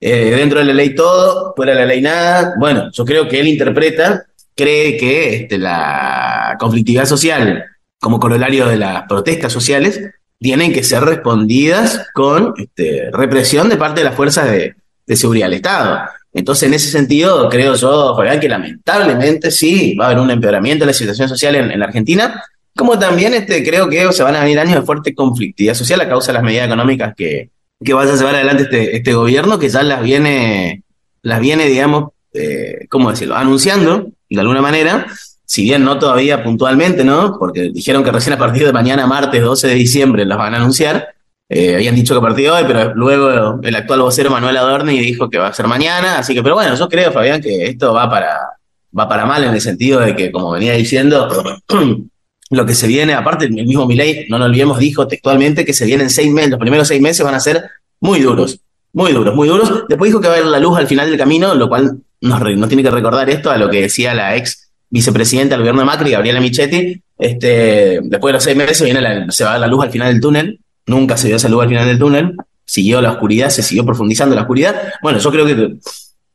[SPEAKER 7] eh, dentro de la ley todo, fuera de la ley nada. Bueno, yo creo que él interpreta, cree que este, la conflictividad social como corolario de las protestas sociales tienen que ser respondidas con este, represión de parte de las fuerzas de, seguridad del Estado. Entonces, en ese sentido, creo yo, Fabián, que lamentablemente sí va a haber un empeoramiento de la situación social en, la Argentina, como también este, creo que se van a venir años de fuerte conflictividad social a causa de las medidas económicas que, que vaya a llevar adelante este, este gobierno, que ya las viene, las viene digamos, eh, ¿cómo decirlo?, anunciando de alguna manera, si bien no todavía puntualmente, ¿no? Porque dijeron que recién a partir de mañana, martes 12 de diciembre, las van a anunciar. Eh, habían dicho que a partir de hoy, pero luego el actual vocero Manuel Adorni dijo que va a ser mañana. Así que, pero bueno, yo creo, Fabián, que esto va para, va para mal en el sentido de que, como venía diciendo, lo que se viene, aparte, el mismo Milei, no nos olvidemos, dijo textualmente que se vienen seis meses, los primeros seis meses van a ser muy duros, muy duros, muy duros. Después dijo que va a haber la luz al final del camino, lo cual nos, tiene que recordar esto a lo que decía la ex vicepresidenta del gobierno de Macri, Gabriela Michetti, este, después de los seis meses viene se va la luz al final del túnel, nunca se dio esa luz al final del túnel, siguió la oscuridad, se siguió profundizando la oscuridad. Bueno, yo creo que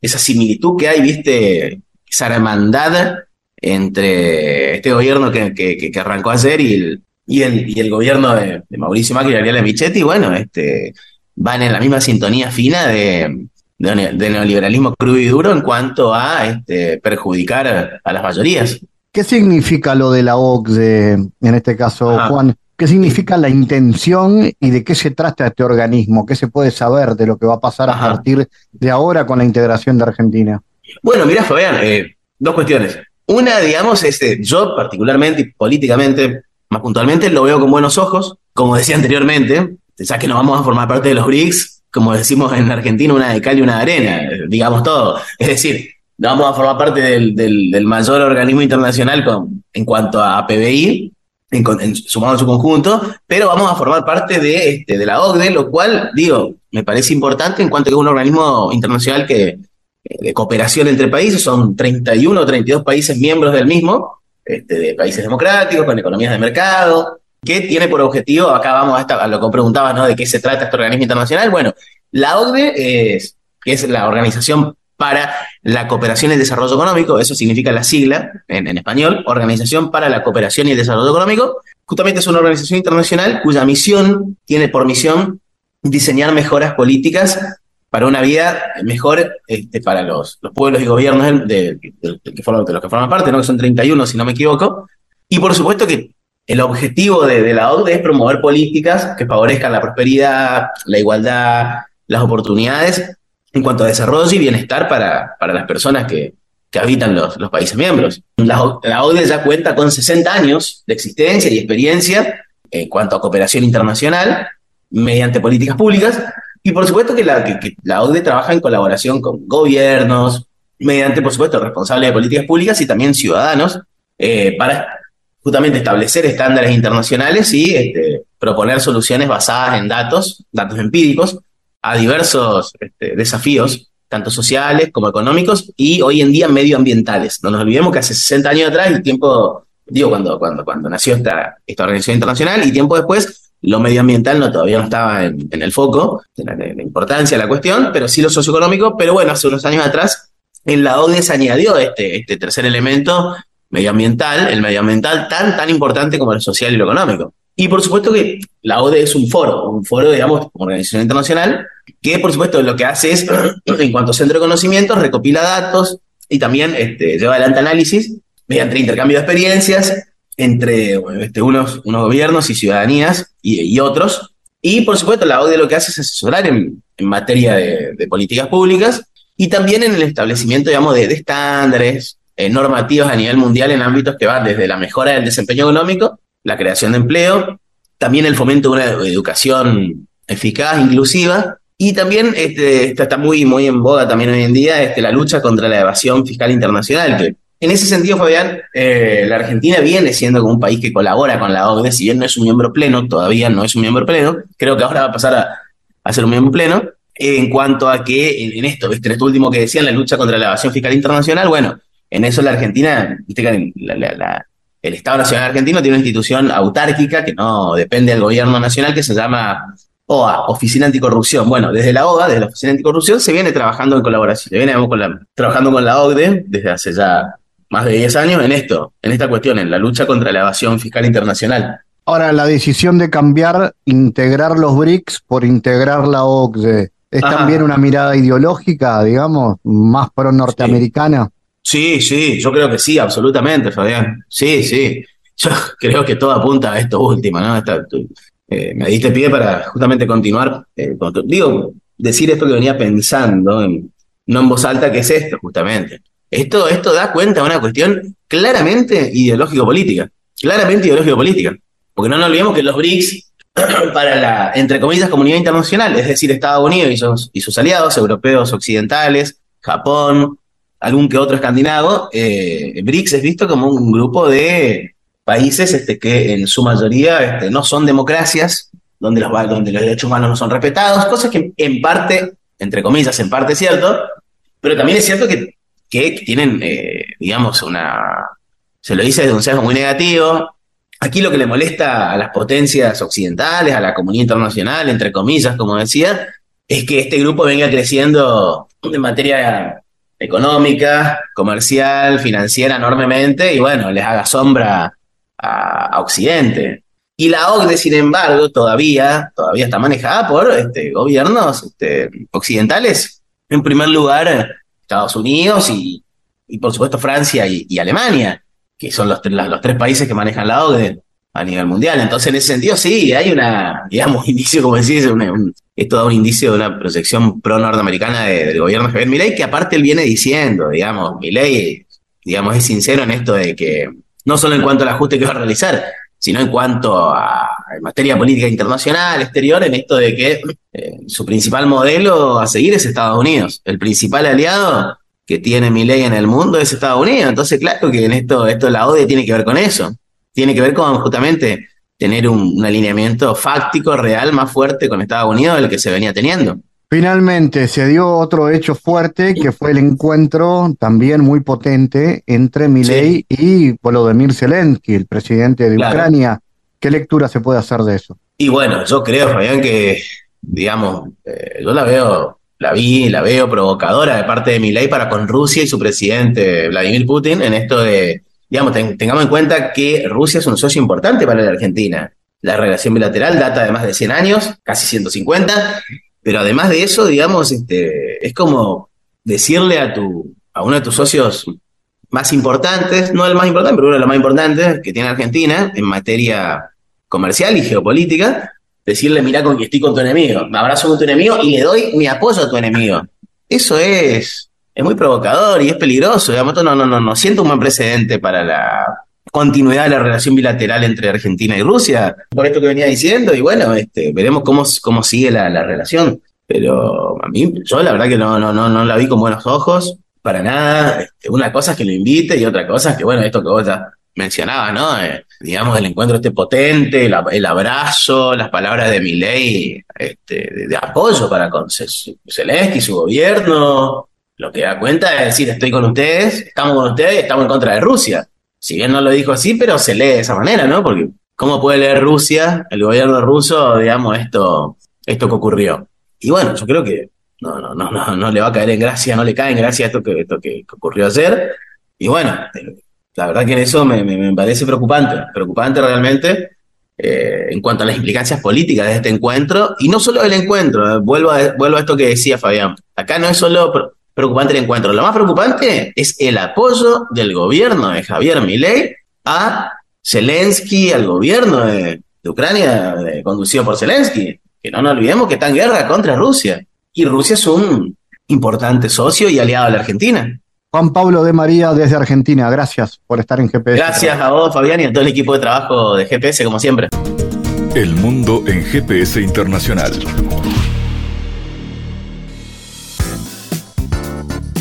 [SPEAKER 7] esa similitud que hay, viste, esa hermandad entre este gobierno que, que, arrancó ayer y el, y el, y el gobierno de, Mauricio Macri y Gabriela Michetti, bueno, este, van en la misma sintonía fina de, de, neoliberalismo crudo y duro en cuanto a este, perjudicar a las mayorías.
[SPEAKER 1] ¿Qué significa lo de la OCDE, en este caso, Juan? ¿Qué significa la intención y de qué se trata este organismo? ¿Qué se puede saber de lo que va a pasar a partir de ahora con la integración de Argentina?
[SPEAKER 7] Bueno, mira, Fabián, eh, dos cuestiones. Una, digamos, es, este, yo particularmente y políticamente, más puntualmente, lo veo con buenos ojos. Como decía anteriormente, ya que no vamos a formar parte de los BRICS, como decimos en Argentina, una de cal y una de arena, digamos todo. Es decir, vamos a formar parte del, del, mayor organismo internacional con, en cuanto a PBI, en, sumado en su conjunto, pero vamos a formar parte de, este, de la OCDE, lo cual, digo, me parece importante en cuanto a que es un organismo internacional que, de cooperación entre países, son 31 o 32 países miembros del mismo, este, de países democráticos, con economías de mercado, ¿Qué tiene por objetivo, acá vamos a, lo que preguntabas, ¿no? De qué se trata este organismo internacional. Bueno, la OCDE es, que es la Organización para la Cooperación y el Desarrollo Económico, eso significa la sigla en, español, Organización para la Cooperación y el Desarrollo Económico. Justamente es una organización internacional cuya misión tiene por misión diseñar mejoras políticas para una vida mejor este, para los, los, pueblos y gobiernos de, los que forman parte, ¿no? que son 31 si no me equivoco. Y por supuesto que el objetivo de, de la OCDE es promover políticas que favorezcan la prosperidad, la igualdad, las oportunidades en cuanto a desarrollo y bienestar para, para las personas que, que habitan los, los, países miembros. La, la, OCDE ya cuenta con 60 años de existencia y experiencia en cuanto a cooperación internacional mediante políticas públicas y por supuesto que la, que, la OCDE trabaja en colaboración con gobiernos, mediante por supuesto responsables de políticas públicas y también ciudadanos eh, para justamente establecer estándares internacionales y este, proponer soluciones basadas en datos, datos empíricos, a diversos este, desafíos, tanto sociales como económicos y hoy en día medioambientales. No nos olvidemos que hace 60 años atrás, el tiempo, digo, cuando, cuando, cuando nació esta, esta organización internacional y tiempo después, lo medioambiental no, todavía no estaba en, el foco de la, importancia de la cuestión, pero sí lo socioeconómico, pero bueno, hace unos años atrás en la OCDE se añadió este, este tercer elemento medioambiental, el medioambiental tan, tan importante como el social y lo económico. Y por supuesto que la ODE es un foro, un foro, digamos, organización internacional, que por supuesto lo que hace es, en cuanto a centro de conocimientos, recopila datos y también este, lleva adelante análisis mediante intercambio de experiencias entre este, unos, unos gobiernos y ciudadanías y, otros. Y por supuesto la ODE lo que hace es asesorar en, materia de, políticas públicas y también en el establecimiento, digamos, de, estándares eh, normativos a nivel mundial en ámbitos que van desde la mejora del desempeño económico la creación de empleo, también el fomento de una educación eficaz, inclusiva, y también este, está muy, muy en boga también hoy en día, este, la lucha contra la evasión fiscal internacional, que en ese sentido, Fabián, eh, la Argentina viene siendo como un país que colabora con la OCDE, si bien no es un miembro pleno, todavía no es un miembro pleno, creo que ahora va a pasar a, ser un miembro pleno, en cuanto a que en, esto, en esto último que decían, la lucha contra la evasión fiscal internacional, bueno, en eso la Argentina, la, la, la, el Estado Nacional Argentino tiene una institución autárquica que no depende del gobierno nacional que se llama OA, Oficina Anticorrupción. Bueno, desde la OA, desde la Oficina Anticorrupción, se viene trabajando en colaboración, se viene con la, trabajando con la OCDE desde hace ya más de 10 años en esto, en esta cuestión, en la lucha contra la evasión fiscal internacional.
[SPEAKER 1] Ahora, la decisión de cambiar, integrar los BRICS por integrar la OCDE, ¿es Ajá. también una mirada ideológica, digamos, más pro-norteamericana?
[SPEAKER 7] Sí. Sí, sí, yo creo que sí, absolutamente, Fabián. Sí, sí. Yo creo que todo apunta a esto último, ¿no? Eh, me diste pie para justamente continuar. Eh, digo, decir esto que venía pensando, en, no en voz alta, que es esto, justamente. Esto, esto da cuenta de una cuestión claramente ideológico-política. Claramente ideológico-política. Porque no nos olvidemos que los BRICS, para la, entre comillas, comunidad internacional, es decir, Estados Unidos y sus aliados europeos occidentales, Japón, algún que otro escandinavo, eh, BRICS es visto como un grupo de países este, que en su mayoría este, no son democracias, donde los, derechos humanos no son respetados, cosas que en parte, entre comillas, en parte es cierto, pero también es cierto que, tienen, eh, digamos, una... Se lo dice desde un sesgo muy negativo. Aquí lo que le molesta a las potencias occidentales, a la comunidad internacional, entre comillas, como decía, es que este grupo venga creciendo de materia económica, comercial, financiera enormemente y bueno, les haga sombra a, a, Occidente. Y la OCDE, sin embargo, todavía, todavía está manejada por este, gobiernos este, occidentales. En primer lugar, Estados Unidos y, y por supuesto Francia y, Alemania, que son los, los tres países que manejan la OCDE a nivel mundial. Entonces, en ese sentido, sí, hay una, digamos, indicio, como decís, esto da un indicio de una proyección pro-norteamericana de, del gobierno de Javier Milei, que aparte él viene diciendo, digamos, Milei, digamos, es sincero en esto de que, no solo en cuanto al ajuste que va a realizar, sino en cuanto a materia política internacional, exterior, en esto de que eh, su principal modelo a seguir es Estados Unidos. El principal aliado que tiene Milei en el mundo es Estados Unidos. Entonces, claro que en esto, esto la ODE tiene que ver con eso tiene que ver con justamente tener un, un, alineamiento fáctico, real, más fuerte con Estados Unidos del que se venía teniendo.
[SPEAKER 1] Finalmente se dio otro hecho fuerte que fue el encuentro también muy potente entre Milei sí. y Volodymyr Zelensky, el presidente de claro. Ucrania. ¿Qué lectura se puede hacer de eso?
[SPEAKER 7] Y bueno, yo creo, Fabián, que, digamos, eh, yo la veo, la vi, la veo provocadora de parte de Milei para con Rusia y su presidente Vladimir Putin en esto de digamos, ten, tengamos en cuenta que Rusia es un socio importante para la Argentina. La relación bilateral data de más de 100 años, casi 150, pero además de eso, digamos, este, es como decirle a, tu, a uno de tus socios más importantes, no el más importante, pero uno de los más importantes que tiene Argentina en materia comercial y geopolítica, decirle, mira con con tu enemigo, me abrazo con tu enemigo y le doy mi apoyo a tu enemigo. Eso es, es muy provocador y es peligroso. Digamos, no, no, no, no siento un buen precedente para la continuidad de la relación bilateral entre Argentina y Rusia, por esto que venía diciendo, y bueno, este, veremos cómo, cómo sigue la, la relación. Pero a mí, yo la verdad que no, no, no, no la vi con buenos ojos para nada. Este, una cosa es que lo invite y otra cosa es que, bueno, esto que vos ya mencionabas, ¿no? Eh, digamos, el encuentro este potente, el, abrazo, las palabras de Milei este, de, apoyo para con Zelensky y su gobierno. Lo que da cuenta es decir, estoy con ustedes, estamos con ustedes y estamos en contra de Rusia. Si bien no lo dijo así, pero se lee de esa manera, ¿no? Porque ¿cómo puede leer Rusia, el gobierno ruso, digamos, esto, esto que ocurrió? Y bueno, yo creo que no, no, no, no, no le va a caer en gracia, no le cae en gracia esto que, esto que, ocurrió ayer. Y bueno, la verdad que eso me, me, parece preocupante, preocupante realmente eh, en cuanto a las implicancias políticas de este encuentro. Y no solo el encuentro, eh, vuelvo, vuelvo a esto que decía Fabián. Acá no es solo preocupante el encuentro, lo más preocupante es el apoyo del gobierno de Javier Milei a Zelensky, al gobierno de, Ucrania conducido por Zelensky. Que no nos olvidemos que está en guerra contra Rusia y Rusia es un importante socio y aliado de la Argentina.
[SPEAKER 1] Juan Pablo de María desde Argentina, gracias por estar en GPS.
[SPEAKER 7] Gracias a vos, Fabián, y a todo el equipo de trabajo de GPS, como siempre.
[SPEAKER 2] El mundo en GPS Internacional.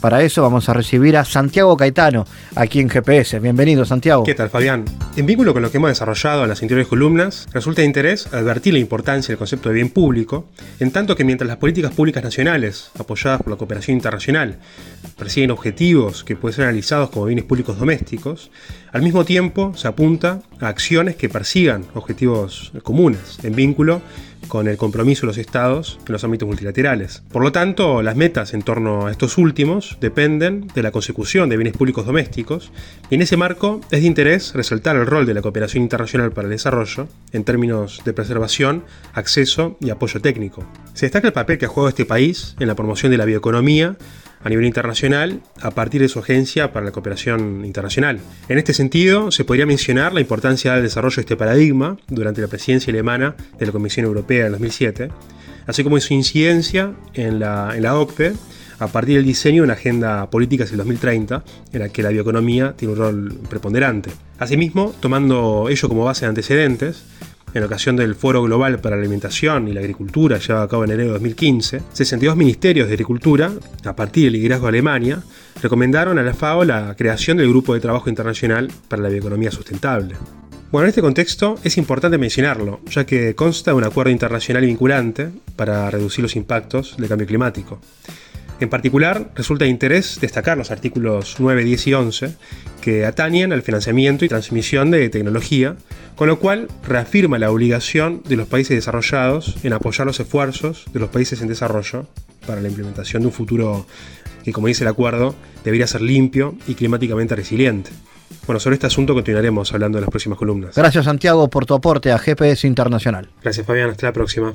[SPEAKER 1] Para eso vamos a recibir a Santiago Caetano, aquí en GPS. Bienvenido, Santiago.
[SPEAKER 8] ¿Qué tal, Fabián? En vínculo con lo que hemos desarrollado en las anteriores columnas, resulta de interés advertir la importancia del concepto de bien público, en tanto que mientras las políticas públicas nacionales, apoyadas por la cooperación internacional, persiguen objetivos que pueden ser analizados como bienes públicos domésticos, al mismo tiempo se apunta a acciones que persigan objetivos comunes, en vínculo con el compromiso de los estados en los ámbitos multilaterales. Por lo tanto, las metas en torno a estos últimos dependen de la consecución de bienes públicos domésticos y en ese marco es de interés resaltar el rol de la cooperación internacional para el desarrollo en términos de preservación, acceso y apoyo técnico. Se destaca el papel que ha jugado este país en la promoción de la bioeconomía a nivel internacional a partir de su agencia para la cooperación internacional. En este sentido, se podría mencionar la importancia del desarrollo de este paradigma durante la presidencia alemana de la Comisión Europea en 2007, así como su incidencia en la, en la OCDE a partir del diseño de una agenda política hacia el 2030, en la que la bioeconomía tiene un rol preponderante. Asimismo, tomando ello como base de antecedentes, en ocasión del Foro Global para la Alimentación y la Agricultura llevado a cabo en enero de 2015, 62 ministerios de Agricultura, a partir del liderazgo de Alemania, recomendaron a la FAO la creación del Grupo de Trabajo Internacional para la Bioeconomía Sustentable. Bueno, en este contexto es importante mencionarlo, ya que consta de un acuerdo internacional vinculante para reducir los impactos del cambio climático. En particular, resulta de interés destacar los artículos 9, 10 y 11 que atañen al financiamiento y transmisión de tecnología, con lo cual reafirma la obligación de los países desarrollados en apoyar los esfuerzos de los países en desarrollo para la implementación de un futuro que, como dice el acuerdo, debería ser limpio y climáticamente resiliente. Bueno, sobre este asunto continuaremos hablando en las próximas columnas.
[SPEAKER 1] Gracias Santiago por tu aporte a GPS Internacional.
[SPEAKER 8] Gracias Fabián, hasta la próxima.